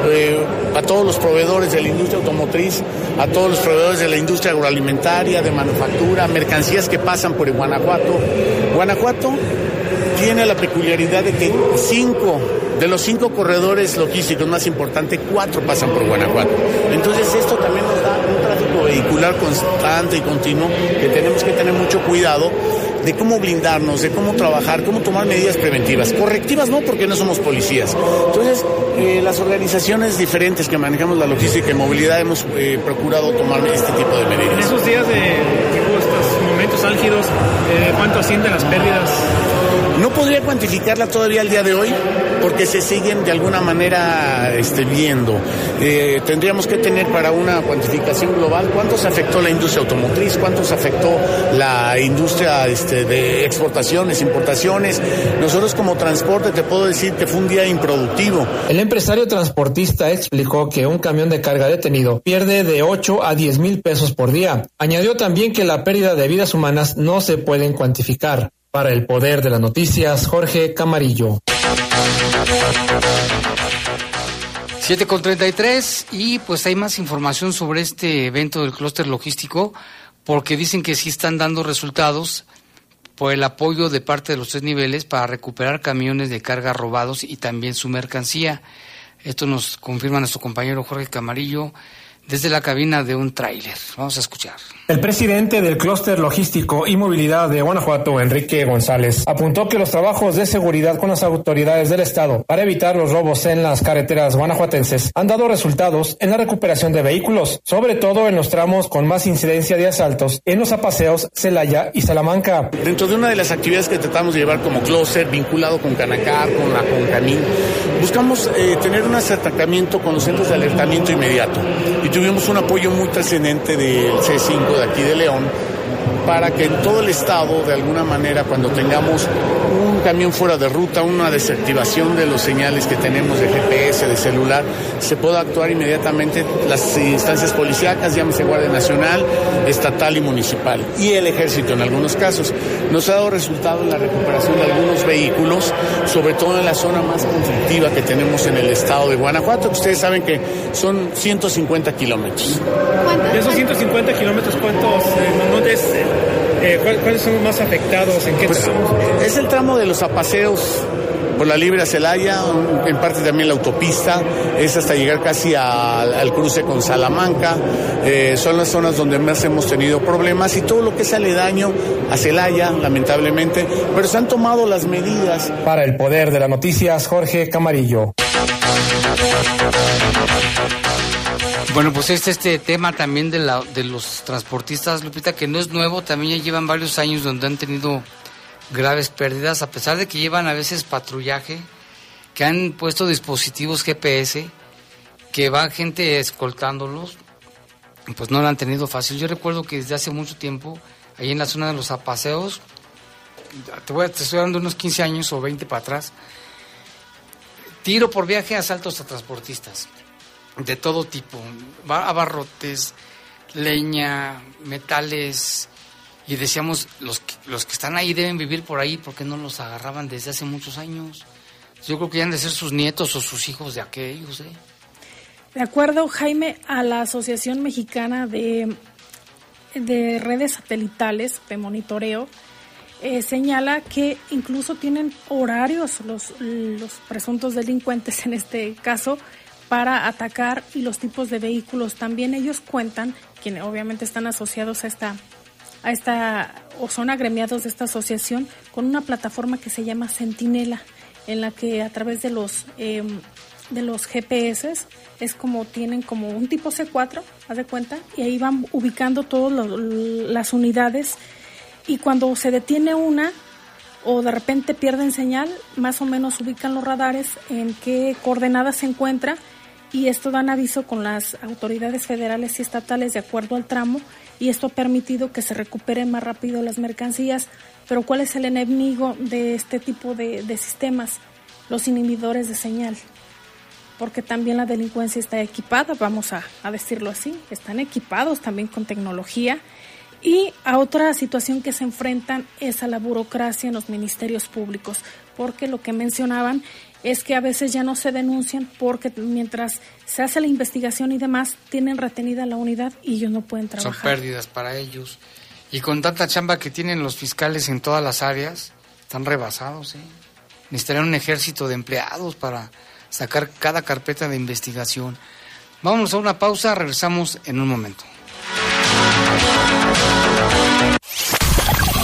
eh, a, todos los proveedores de la industria automotriz, a todos los proveedores de la industria agroalimentaria, de manufactura, mercancías que pasan por Guanajuato. Guanajuato tiene la peculiaridad de que cinco de los cinco corredores logísticos más importantes, cuatro pasan por Guanajuato. Entonces esto también nos vehicular constante y continuo que tenemos que tener mucho cuidado de cómo blindarnos, de cómo trabajar, cómo tomar medidas preventivas. Correctivas no, porque no somos policías. Entonces, eh, las organizaciones diferentes que manejamos la logística y movilidad hemos eh, procurado tomar este tipo de medidas. En esos días de, estos momentos álgidos, eh, ¿cuánto ascienden las pérdidas? No podría cuantificarla todavía al día de hoy porque se siguen de alguna manera este, viendo. Eh, tendríamos que tener para una cuantificación global cuánto se afectó la industria automotriz, cuánto se afectó la industria este, de exportaciones, importaciones. Nosotros como transporte te puedo decir que fue un día improductivo. El empresario transportista explicó que un camión de carga detenido pierde de 8 a 10 mil pesos por día. Añadió también que la pérdida de vidas humanas no se pueden cuantificar. Para el Poder de las Noticias, Jorge Camarillo. 7 con 33 y pues hay más información sobre este evento del clúster logístico porque dicen que sí están dando resultados por el apoyo de parte de los tres niveles para recuperar camiones de carga robados y también su mercancía. Esto nos confirma nuestro compañero Jorge Camarillo desde la cabina de un tráiler. Vamos a escuchar. El presidente del clúster logístico y movilidad de Guanajuato, Enrique González, apuntó que los trabajos de seguridad con las autoridades del Estado para evitar los robos en las carreteras guanajuatenses han dado resultados en la recuperación de vehículos, sobre todo en los tramos con más incidencia de asaltos en los apaseos Celaya y Salamanca. Dentro de una de las actividades que tratamos de llevar como clúster vinculado con Canacar, con la Concamín, buscamos eh, tener un acercamiento con los centros de alertamiento inmediato y tuvimos un apoyo muy trascendente del C5 de aquí de León para que en todo el estado, de alguna manera, cuando tengamos un camión fuera de ruta, una desactivación de los señales que tenemos de GPS, de celular, se puede actuar inmediatamente las instancias policíacas, llámese Guardia Nacional, estatal y municipal, y el ejército en algunos casos. Nos ha dado resultado en la recuperación de algunos vehículos, sobre todo en la zona más conflictiva que tenemos en el estado de Guanajuato, que ustedes saben que son 150 kilómetros. De esos 150 kilómetros, ¿cuántos, eh, dónde es, eh, cuál- ¿cuáles son los más afectados? ¿En qué Pues, tramos? es el tramo de los apaseos por la Libre a Celaya, en parte también la autopista, es hasta llegar casi al, al cruce con Salamanca, eh, son las zonas donde más hemos tenido problemas y todo lo que es aledaño a Celaya, lamentablemente, pero se han tomado las medidas. Para el poder de las noticias, Jorge Camarillo. Bueno, pues este, este tema también de, la, de los transportistas, Lupita, que no es nuevo, también ya llevan varios años donde han tenido graves pérdidas, a pesar de que llevan a veces patrullaje, que han puesto dispositivos GPS, que va gente escoltándolos, pues no lo han tenido fácil. Yo recuerdo que desde hace mucho tiempo, ahí en la zona de los apaseos, te, voy te estoy dando unos 15 años o 20 para atrás, tiro por viaje, asaltos a transportistas de todo tipo, ba- abarrotes, leña, metales, y decíamos, los que, los que están ahí deben vivir por ahí porque no los agarraban desde hace muchos años. Yo creo que han de ser sus nietos o sus hijos de aquellos, ¿eh? De acuerdo, Jaime, a la Asociación Mexicana de, de Redes Satelitales de Monitoreo, eh, señala que incluso tienen horarios los, los presuntos delincuentes en este caso para atacar y los tipos de vehículos. También ellos cuentan, quienes obviamente están asociados a esta, a esta o son agremiados de esta asociación, con una plataforma que se llama Centinela, en la que a través de los em, de los GPS es como tienen como un tipo C4, haz de cuenta, y ahí van ubicando todas las unidades y cuando se detiene una o de repente pierden señal, más o menos ubican los radares en qué coordenadas se encuentra y esto dan aviso con las autoridades federales y estatales de acuerdo al tramo y esto ha permitido que se recuperen más rápido las mercancías. Pero ¿cuál es el enemigo de este tipo de, sistemas? Los inhibidores de señal porque también la delincuencia está equipada, vamos a, a, decirlo así, están equipados también con tecnología. Y a otra situación que se enfrentan es a la burocracia en los ministerios públicos, porque lo que mencionaban es que a veces ya no se denuncian porque mientras se hace la investigación y demás, tienen retenida la unidad y ellos no pueden trabajar. Son pérdidas para ellos. Y con tanta chamba que tienen los fiscales en todas las áreas, están rebasados. ¿eh? Necesitarían un ejército de empleados para sacar cada carpeta de investigación. Vamos a una pausa, regresamos en un momento.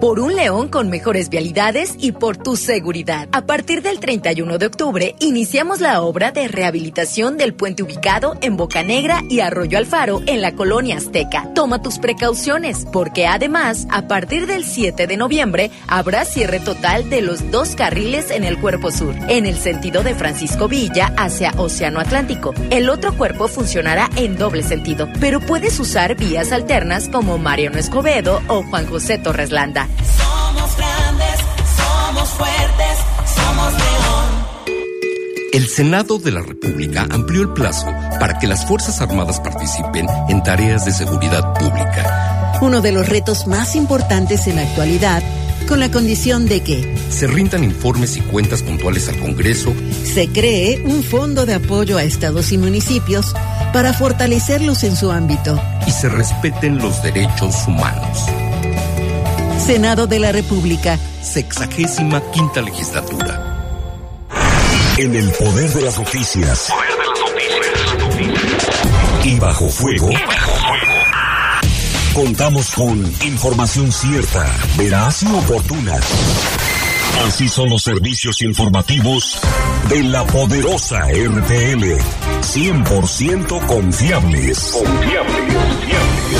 Por un León con mejores vialidades y por tu seguridad. A partir del 31 de octubre iniciamos la obra de rehabilitación del puente ubicado en Bocanegra y Arroyo Alfaro en la colonia Azteca. Toma tus precauciones porque además a partir del 7 de noviembre habrá cierre total de los dos carriles en el cuerpo sur, en el sentido de Francisco Villa hacia Océano Atlántico. El otro cuerpo funcionará en doble sentido, pero puedes usar vías alternas como Mariano Escobedo o Juan José Torres Landa. Somos grandes, somos fuertes, somos león. El Senado de la República amplió el plazo para que las Fuerzas Armadas participen en tareas de seguridad pública. Uno de los retos más importantes en la actualidad, con la condición de que Se rindan informes y cuentas puntuales al Congreso, se cree un fondo de apoyo a estados y municipios para fortalecerlos en su ámbito. y se respeten los derechos humanos. Senado de la República. Sexagésima quinta legislatura. En el poder de las noticias. Y bajo fuego. Contamos con información cierta, veraz y oportuna. Así son los servicios informativos de la poderosa RTL. 100% confiables. Confiables.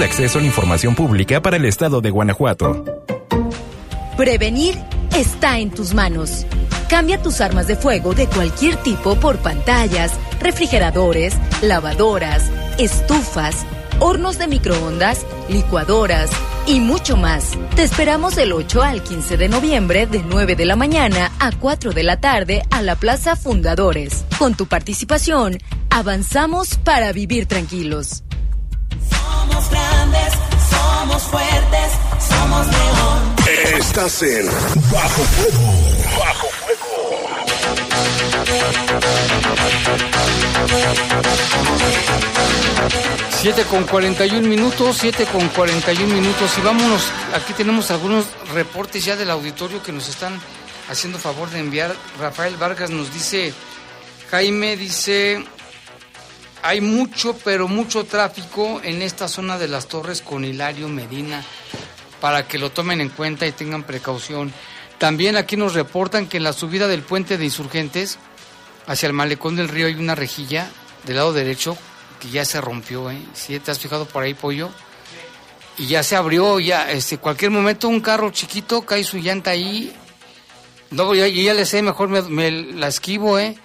De Acceso a la Información Pública para el Estado de Guanajuato. Prevenir está en tus manos. Cambia tus armas de fuego de cualquier tipo por pantallas, refrigeradores, lavadoras, estufas, hornos de microondas, licuadoras y mucho más. Te esperamos del 8 al 15 de noviembre de 9 de la mañana a 4 de la tarde a la Plaza Fundadores. Con tu participación, avanzamos para vivir tranquilos. Somos grandes, somos fuertes, somos león. Estás en Bajo Fuego. Bajo Siete con 41 minutos, 7 con 41 minutos y vámonos, aquí tenemos algunos reportes ya del auditorio que nos están haciendo favor de enviar. Rafael Vargas nos dice, Jaime dice, hay mucho, pero mucho tráfico en esta zona de las torres con Hilario Medina, para que lo tomen en cuenta y tengan precaución. También aquí nos reportan que en la subida del puente de insurgentes hacia el malecón del río hay una rejilla del lado derecho que ya se rompió, ¿eh? ¿Sí te has fijado por ahí, pollo? Y ya se abrió, ya, este, cualquier momento un carro chiquito cae su llanta ahí. No, ya, ya le sé, mejor me, me la esquivo, ¿eh?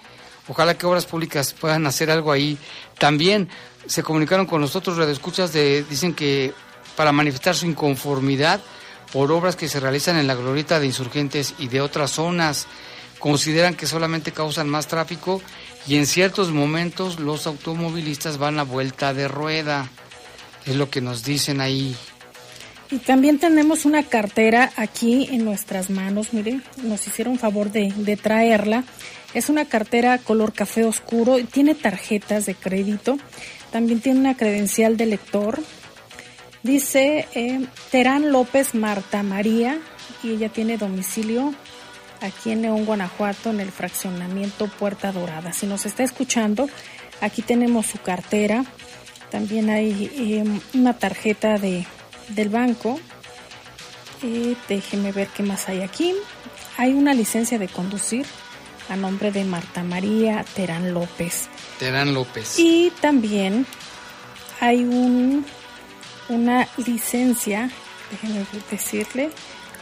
Ojalá que obras públicas puedan hacer algo ahí. También se comunicaron con nosotros, radioescuchas, de, dicen que para manifestar su inconformidad por obras que se realizan en la glorieta de insurgentes y de otras zonas, consideran que solamente causan más tráfico y en ciertos momentos los automovilistas van a vuelta de rueda. Es lo que nos dicen ahí. Y también tenemos una cartera aquí en nuestras manos, miren, nos hicieron favor de, de traerla. Es una cartera color café oscuro, y tiene tarjetas de crédito, también tiene una credencial de lector. Dice eh, Terán López Marta María y ella tiene domicilio aquí en León, Guanajuato, en el fraccionamiento Puerta Dorada. Si nos está escuchando, aquí tenemos su cartera, también hay eh, una tarjeta de, del banco. Eh, déjeme ver qué más hay aquí. Hay una licencia de conducir a nombre de Marta María Terán López. Terán López. Y también hay un, una licencia, déjenme decirle,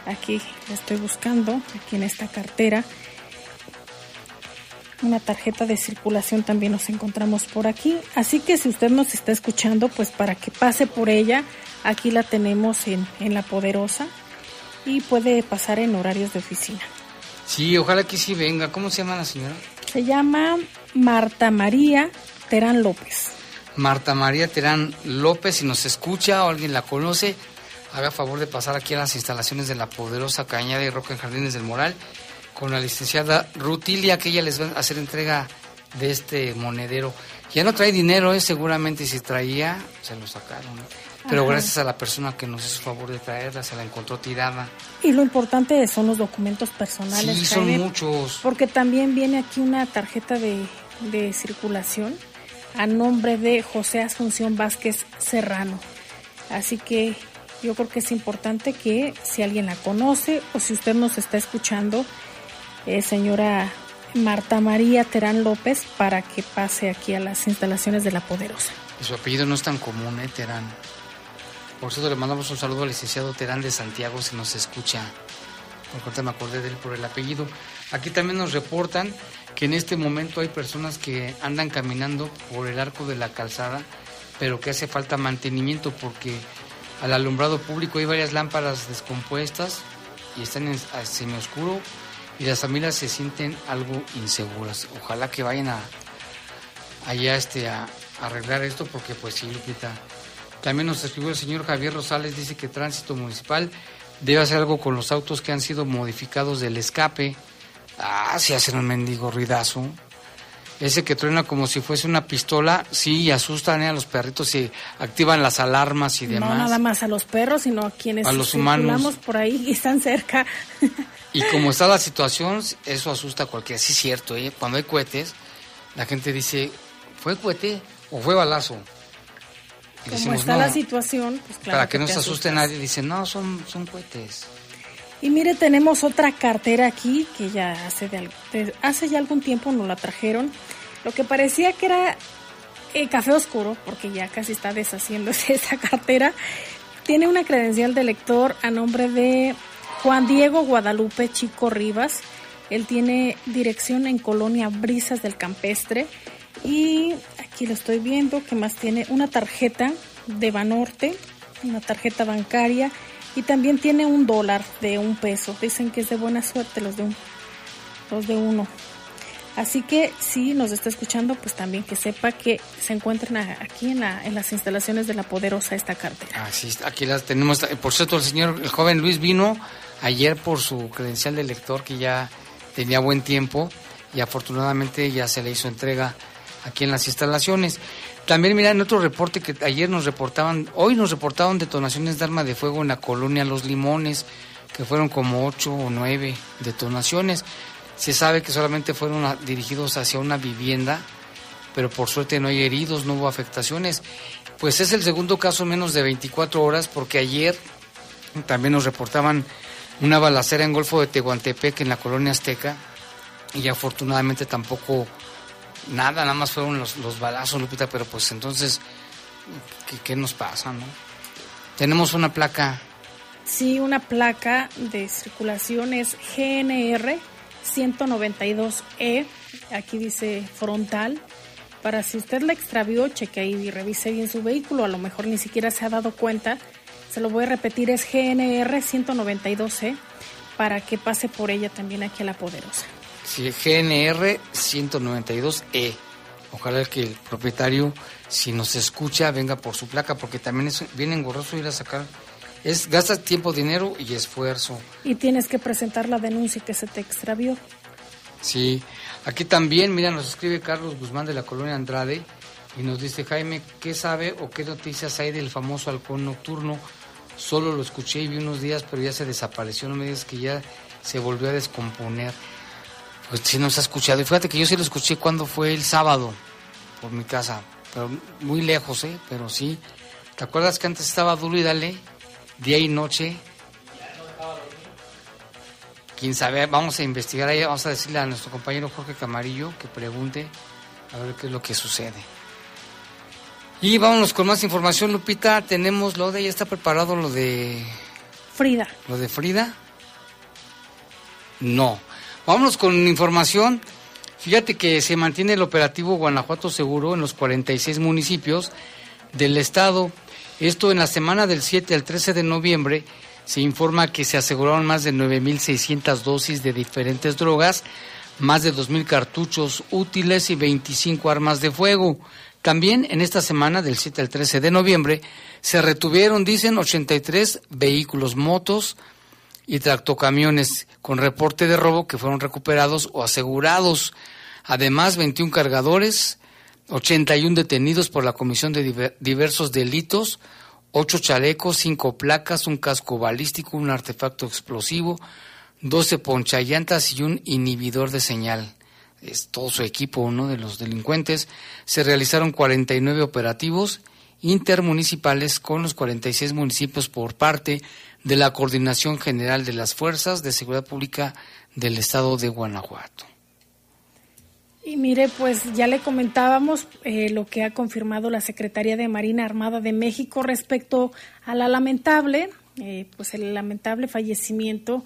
aquí la estoy buscando, aquí en esta cartera. Una tarjeta de circulación también nos encontramos por aquí. Así que si usted nos está escuchando, pues para que pase por ella, aquí la tenemos en, en La Poderosa y puede pasar en horarios de oficina. Sí, ojalá que sí venga. ¿Cómo se llama la señora? Se llama Marta María Terán López. Marta María Terán López, si nos escucha o alguien la conoce, haga favor de pasar aquí a las instalaciones de la poderosa Cañada y Roca en Jardines del Moral con la licenciada Rutilia, que ella les va a hacer entrega de este monedero. Ya no trae dinero, ¿eh? seguramente si traía, se lo sacaron. ¿no? Pero Ajá. gracias a la persona que nos hizo favor de traerla, se la encontró tirada. Y lo importante son los documentos personales. Sí, son Jaime, muchos. Porque también viene aquí una tarjeta de, de circulación a nombre de José Asunción Vázquez Serrano. Así que yo creo que es importante que si alguien la conoce o si usted nos está escuchando, eh, señora Marta María Terán López, para que pase aquí a las instalaciones de La Poderosa. Su apellido no es tan común, ¿eh? Terán. Por cierto, le mandamos un saludo al licenciado Terán de Santiago, si nos escucha. Por me acordé de él por el apellido. Aquí también nos reportan que en este momento hay personas que andan caminando por el arco de la calzada, pero que hace falta mantenimiento porque al alumbrado público hay varias lámparas descompuestas y están en semioscuro y las familias se sienten algo inseguras. Ojalá que vayan a allá este, a, a arreglar esto porque pues sí, Lupita. También nos escribió el señor Javier Rosales, dice que Tránsito Municipal debe hacer algo con los autos que han sido modificados del escape. Ah, si hacen un mendigo ruidazo. Ese que truena como si fuese una pistola, sí, y asustan ¿eh? a los perritos y activan las alarmas y demás. No nada más a los perros, sino a quienes A los humanos. por ahí y están cerca. Y como está la situación, eso asusta a cualquiera. Sí, es cierto, ¿eh? cuando hay cohetes, la gente dice, ¿fue cohete o fue balazo? Como está "No". la situación, pues claro. Para que no se asuste nadie, dicen, no, son, son cohetes. Y mire, tenemos otra cartera aquí que ya hace, de- hace ya algún tiempo nos la trajeron. Lo que parecía que era eh, café oscuro, porque ya casi está deshaciéndose esa cartera, tiene una credencial de lector a nombre de Juan Diego Guadalupe Chico Rivas. Él tiene dirección en Colonia Brisas del Campestre. Y aquí lo estoy viendo, que más tiene una tarjeta de Banorte, una tarjeta bancaria y también tiene un dólar de un peso. Dicen que es de buena suerte los de un, los de uno. Así que si nos está escuchando, pues también que sepa que se encuentran aquí en, la- en las instalaciones de la poderosa esta cartera. Así aquí las tenemos. Por cierto, el señor, el joven Luis vino ayer por su credencial de lector que ya tenía buen tiempo y afortunadamente ya se le hizo entrega aquí en las instalaciones. También, mira, en otro reporte que ayer nos reportaban, hoy nos reportaban detonaciones de arma de fuego en la colonia Los Limones, que fueron como ocho o nueve detonaciones. Se sabe que solamente fueron dirigidos hacia una vivienda, pero por suerte no hay heridos, no hubo afectaciones. Pues es el segundo caso en menos de 24 horas, porque ayer también nos reportaban una balacera en Golfo de Tehuantepec, en la colonia Azteca, y afortunadamente tampoco nada, nada más fueron los, los balazos, Lupita, pero pues entonces, ¿qué, qué nos pasa, no? Tenemos una placa, Sí, una placa de circulación es GNR 192E, E, aquí dice frontal. Para si usted la extravió, cheque y revise bien su vehículo, a lo mejor ni siquiera se ha dado cuenta. Se lo voy a repetir, es GNR 192E, E, para que pase por ella también aquí a la poderosa. Sí, GNR 192E. E. Ojalá que el propietario, si nos escucha, venga por su placa, porque también es bien engorroso ir a sacar. Es, gasta tiempo, dinero y esfuerzo. Y tienes que presentar la denuncia que se te extravió. Sí, aquí también, mira, nos escribe Carlos Guzmán de la colonia Andrade y nos dice, Jaime, ¿qué sabe o qué noticias hay del famoso halcón nocturno? Solo lo escuché y vi unos días, pero ya se desapareció, no me digas que ya se volvió a descomponer. Pues sí nos ha escuchado, y fíjate que yo sí lo escuché cuando fue el sábado, por mi casa, pero muy lejos, ¿eh? Pero sí. ¿Te acuerdas que antes estaba duro y dale, día y noche? quién sabe, vamos a investigar ahí, vamos a decirle a nuestro compañero Jorge Camarillo que pregunte a ver qué es lo que sucede. Y vámonos con más información, Lupita. Tenemos lo de, ya está preparado lo de, Frida. lo de Frida. No. Vámonos con información. Fíjate que se mantiene el operativo Guanajuato Seguro en los 46 municipios del estado. Esto en la semana del 7 al 13 de noviembre se informa que se aseguraron más de 9.600 dosis de diferentes drogas, más de 2.000 cartuchos útiles y 25 armas de fuego. También en esta semana del 7 al 13 de noviembre se retuvieron, dicen, 83 vehículos, motos y tractocamiones con reporte de robo que fueron recuperados o asegurados. Además, 21 cargadores, 81 detenidos por la Comisión de Diver- Diversos Delitos, 8 chalecos, 5 placas, un casco balístico, un artefacto explosivo, 12 ponchallantas y un inhibidor de señal. Es todo su equipo, uno de los delincuentes. Se realizaron 49 operativos intermunicipales con los 46 municipios por parte de la Coordinación General de las Fuerzas de Seguridad Pública del Estado de Guanajuato. Y mire, pues ya le comentábamos eh, lo que ha confirmado la Secretaría de Marina Armada de México respecto a la lamentable, eh, pues el lamentable fallecimiento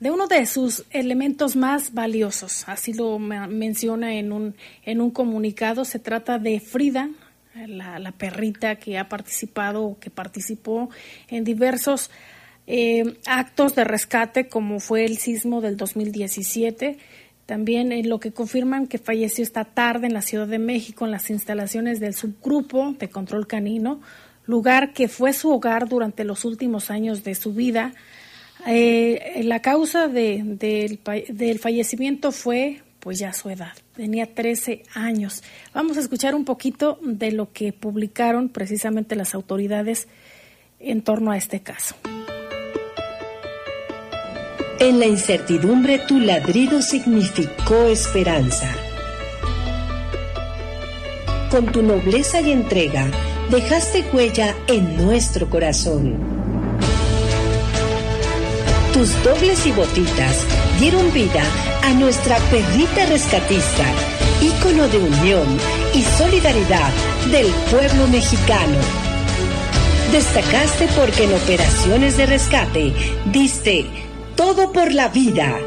de uno de sus elementos más valiosos. Así lo menciona en un, en un comunicado. Se trata de Frida, la, la perrita que ha participado o que participó en diversos eh, actos de rescate, como fue el sismo del 2017 También en lo que confirman que falleció esta tarde en la Ciudad de México en las instalaciones del subgrupo de control canino, lugar que fue su hogar durante los últimos años de su vida. Eh, la causa de- del, pa- del fallecimiento fue pues ya su edad, tenía 13 años. Vamos a escuchar un poquito de lo que publicaron precisamente las autoridades en torno a este caso. En la incertidumbre tu ladrido significó esperanza. Con tu nobleza y entrega dejaste huella en nuestro corazón. Tus dobles y botitas dieron vida a nuestra perrita rescatista, ícono de unión y solidaridad del pueblo mexicano. Destacaste porque en operaciones de rescate diste todo por la vida.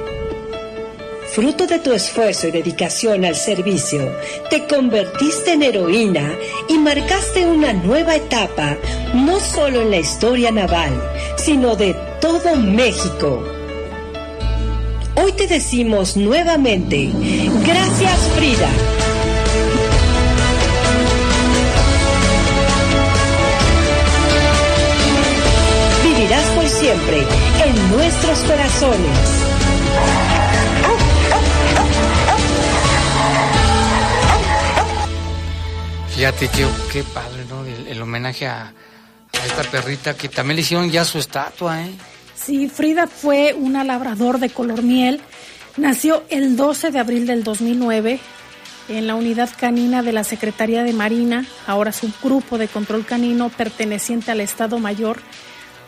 Fruto de tu esfuerzo y dedicación al servicio, te convertiste en heroína y marcaste una nueva etapa, no solo en la historia naval, sino de todo México. Hoy te decimos nuevamente, gracias Frida. Vivirás por siempre en nuestros corazones. Fíjate que qué padre, ¿no? El, el homenaje a, a esta perrita que también le hicieron ya su estatua, ¿eh? Sí, Frida fue una labrador de color miel. Nació el 12 de abril del 2009 en la unidad canina de la Secretaría de Marina, ahora subgrupo de control canino perteneciente al Estado Mayor.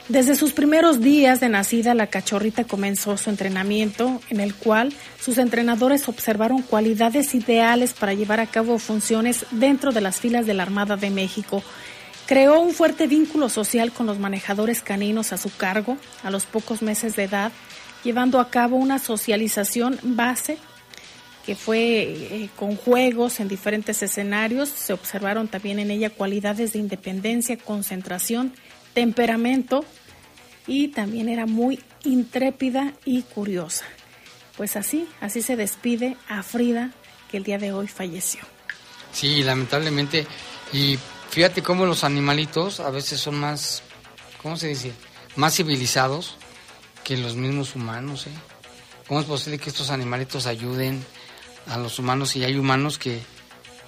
Desde sus primeros días de nacida, la cachorrita comenzó su entrenamiento, en el cual sus entrenadores observaron cualidades ideales para llevar a cabo funciones dentro de las filas de la Armada de México. Creó un fuerte vínculo social con los manejadores caninos a su cargo a los pocos meses de edad, llevando a cabo una socialización base que fue eh, con juegos en diferentes escenarios. Se observaron también en ella cualidades de independencia, concentración, temperamento y también era muy intrépida y curiosa. Pues así, así se despide a Frida, que el día de hoy falleció. Sí, lamentablemente. Y fíjate cómo los animalitos a veces son más, ¿cómo se dice? Más civilizados que los mismos humanos, ¿eh? ¿Cómo es posible que estos animalitos ayuden a los humanos y hay humanos que,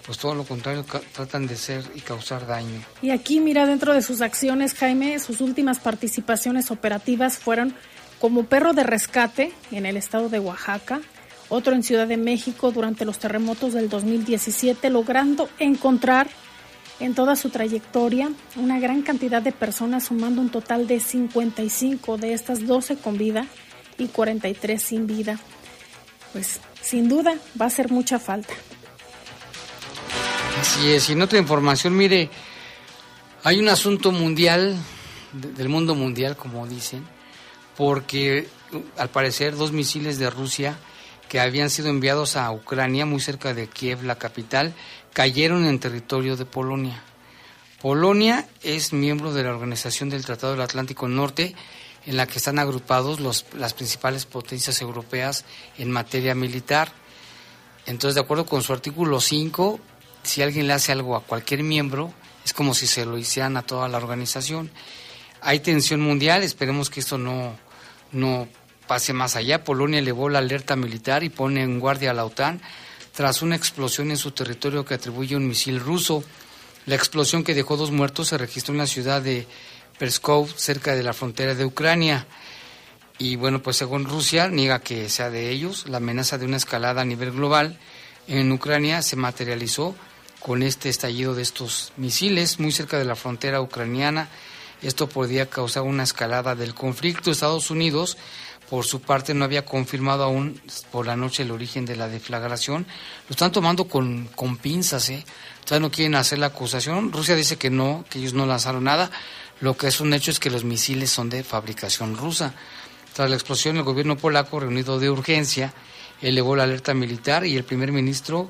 pues todo lo contrario, tratan de ser y causar daño? Y aquí, mira, dentro de sus acciones, Jaime, sus últimas participaciones operativas fueron como perro de rescate en el estado de Oaxaca, otro en Ciudad de México durante los terremotos del 2017, logrando encontrar en toda su trayectoria una gran cantidad de personas, sumando un total de 55 de estas 12 con vida y 43 sin vida. Pues sin duda va a hacer mucha falta. Así es, y en otra información, mire, hay un asunto mundial, de- del mundo mundial, como dicen, porque uh, al parecer dos misiles de Rusia que habían sido enviados a Ucrania, muy cerca de Kiev, la capital, cayeron en territorio de Polonia. Polonia es miembro de la Organización del Tratado del Atlántico Norte, en la que están agrupados los- las principales potencias europeas en materia militar. Entonces, de acuerdo con su artículo 5, si alguien le hace algo a cualquier miembro, es como si se lo hicieran a toda la organización. Hay tensión mundial, esperemos que esto no, no pase más allá. Polonia elevó la alerta militar y pone en guardia a la OTAN tras una explosión en su territorio que atribuye un misil ruso. La explosión que dejó dos muertos se registró en la ciudad de Perskov, cerca de la frontera de Ucrania. Y bueno, pues según Rusia, niega que sea de ellos. La amenaza de una escalada a nivel global en Ucrania se materializó con este estallido de estos misiles muy cerca de la frontera ucraniana. Esto podría causar una escalada del conflicto. Estados Unidos, por su parte, no había confirmado aún por la noche el origen de la deflagración. Lo están tomando con, con pinzas, ¿eh? Todavía no quieren hacer la acusación. Rusia dice que no, que ellos no lanzaron nada. Lo que es un hecho es que los misiles son de fabricación rusa. Tras la explosión, el gobierno polaco, reunido de urgencia, elevó la alerta militar y el primer ministro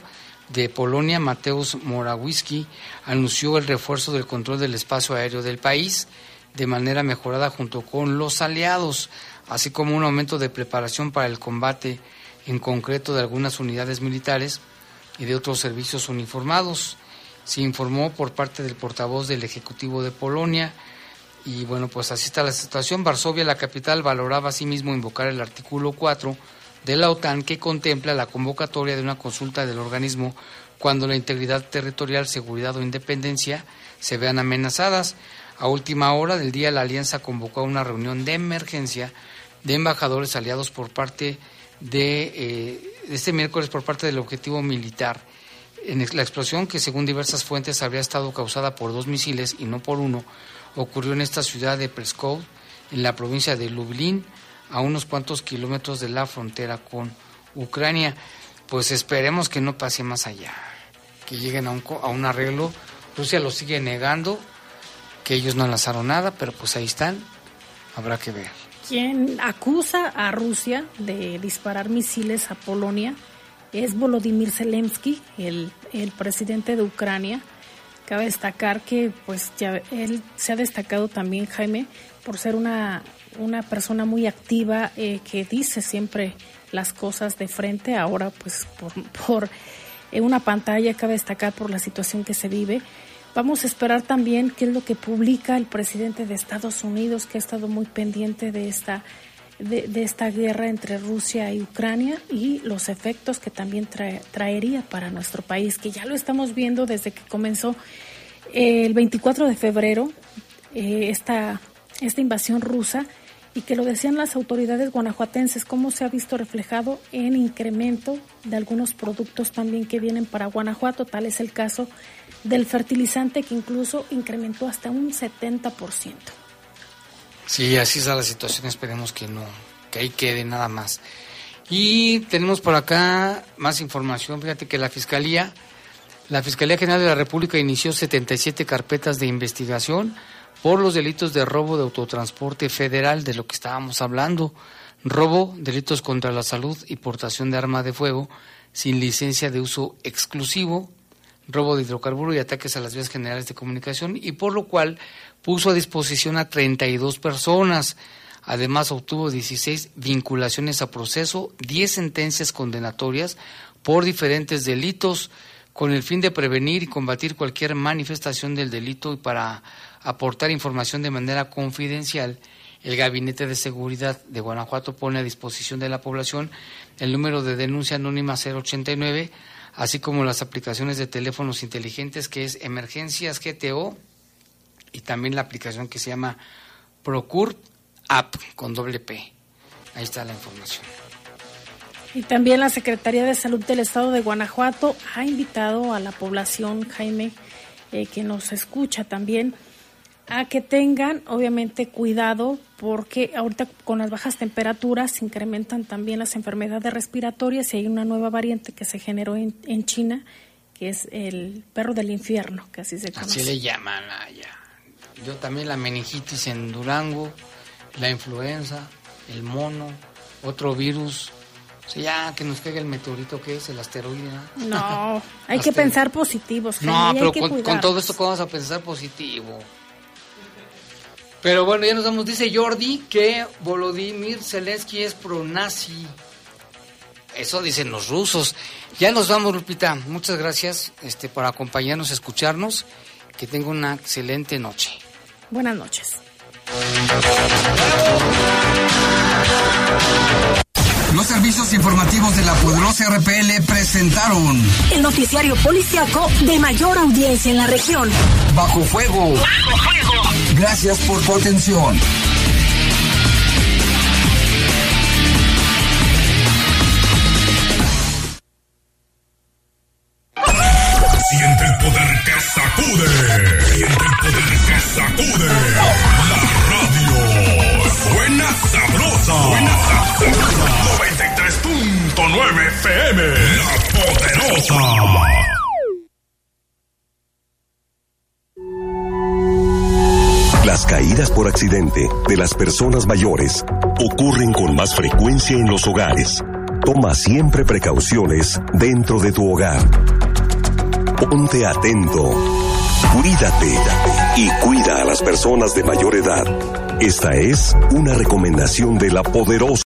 de Polonia, Mateusz Morawiecki, anunció el refuerzo del control del espacio aéreo del país de manera mejorada junto con los aliados, así como un aumento de preparación para el combate en concreto de algunas unidades militares y de otros servicios uniformados. Se informó por parte del portavoz del Ejecutivo de Polonia y bueno, pues así está la situación. Varsovia, la capital, valoraba asimismo invocar el artículo 4 de la OTAN que contempla la convocatoria de una consulta del organismo cuando la integridad territorial, seguridad o independencia se vean amenazadas. A última hora del día, la alianza convocó a una reunión de emergencia de embajadores aliados por parte de eh, este miércoles por parte del objetivo militar. En la explosión, que según diversas fuentes habría estado causada por dos misiles y no por uno, ocurrió en esta ciudad de Preskov, en la provincia de Lublin, a unos cuantos kilómetros de la frontera con Ucrania. Pues esperemos que no pase más allá, que lleguen a un, a un arreglo. Rusia lo sigue negando, que ellos no lanzaron nada, pero pues ahí están, habrá que ver. Quien acusa a Rusia de disparar misiles a Polonia es Volodymyr Zelensky, el, el presidente de Ucrania. Cabe destacar que pues ya él se ha destacado también, Jaime, por ser una, una persona muy activa eh, que dice siempre las cosas de frente. Ahora pues por, por en una pantalla cabe destacar por la situación que se vive. Vamos a esperar también qué es lo que publica el presidente de Estados Unidos, que ha estado muy pendiente de esta, de, esta guerra entre Rusia y Ucrania y los efectos que también trae- traería para nuestro país, que ya lo estamos viendo desde que comenzó eh, el 24 de febrero eh, esta, esta invasión rusa y que lo decían las autoridades guanajuatenses, cómo se ha visto reflejado en incremento de algunos productos también que vienen para Guanajuato, tal es el caso del fertilizante que incluso incrementó hasta un 70%. Sí, así está la situación, esperemos que no, que ahí quede nada más. Y tenemos por acá más información, fíjate que la Fiscalía, la Fiscalía General de la República inició 77 carpetas de investigación por los delitos de robo de autotransporte federal, de lo que estábamos hablando, robo, delitos contra la salud y portación de arma de fuego sin licencia de uso exclusivo, robo de hidrocarburo y ataques a las vías generales de comunicación, y por lo cual puso a disposición a 32 personas. Además, obtuvo 16 vinculaciones a proceso, 10 sentencias condenatorias por diferentes delitos, con el fin de prevenir y combatir cualquier manifestación del delito y para aportar información de manera confidencial. El Gabinete de Seguridad de Guanajuato pone a disposición de la población el número de denuncia anónima 089, así como las aplicaciones de teléfonos inteligentes que es Emergencias GTO y también la aplicación que se llama Procur App con doble P. Ahí está la información. Y también la Secretaría de Salud del Estado de Guanajuato ha invitado a la población, Jaime, eh, que nos escucha también, a que tengan obviamente cuidado porque ahorita con las bajas temperaturas se incrementan también las enfermedades respiratorias y hay una nueva variante que se generó en, en China, que es el perro del infierno, que así se conoce. Así le llaman allá. Yo también la meningitis en Durango, la influenza, el mono, otro virus. O sea, ya que nos caiga el meteorito que es el asteroide. ¿no? No, hay que pensar positivos. No, pero que con, todo esto, ¿cómo vamos a pensar positivo? Pero bueno, ya nos damos, dice Jordi, que Volodymyr Zelensky es pro-nazi. Eso dicen los rusos. Ya nos vamos, Lupita. Muchas gracias este, por acompañarnos, escucharnos. Que tenga una excelente noche. Buenas noches. Los servicios informativos de la poderosa RPL presentaron El noticiario policiaco de mayor audiencia en la región. Bajo Fuego. Gracias por tu atención. Siente el poder que sacude. Siente el poder que sacude. Sabrosa. Buena sabrosa. 93.9 FM. La poderosa. Las caídas por accidente de las personas mayores ocurren con más frecuencia en los hogares. Toma siempre precauciones dentro de tu hogar. Ponte atento. Cuídate y cuida a las personas de mayor edad. Esta es una recomendación de la poderosa.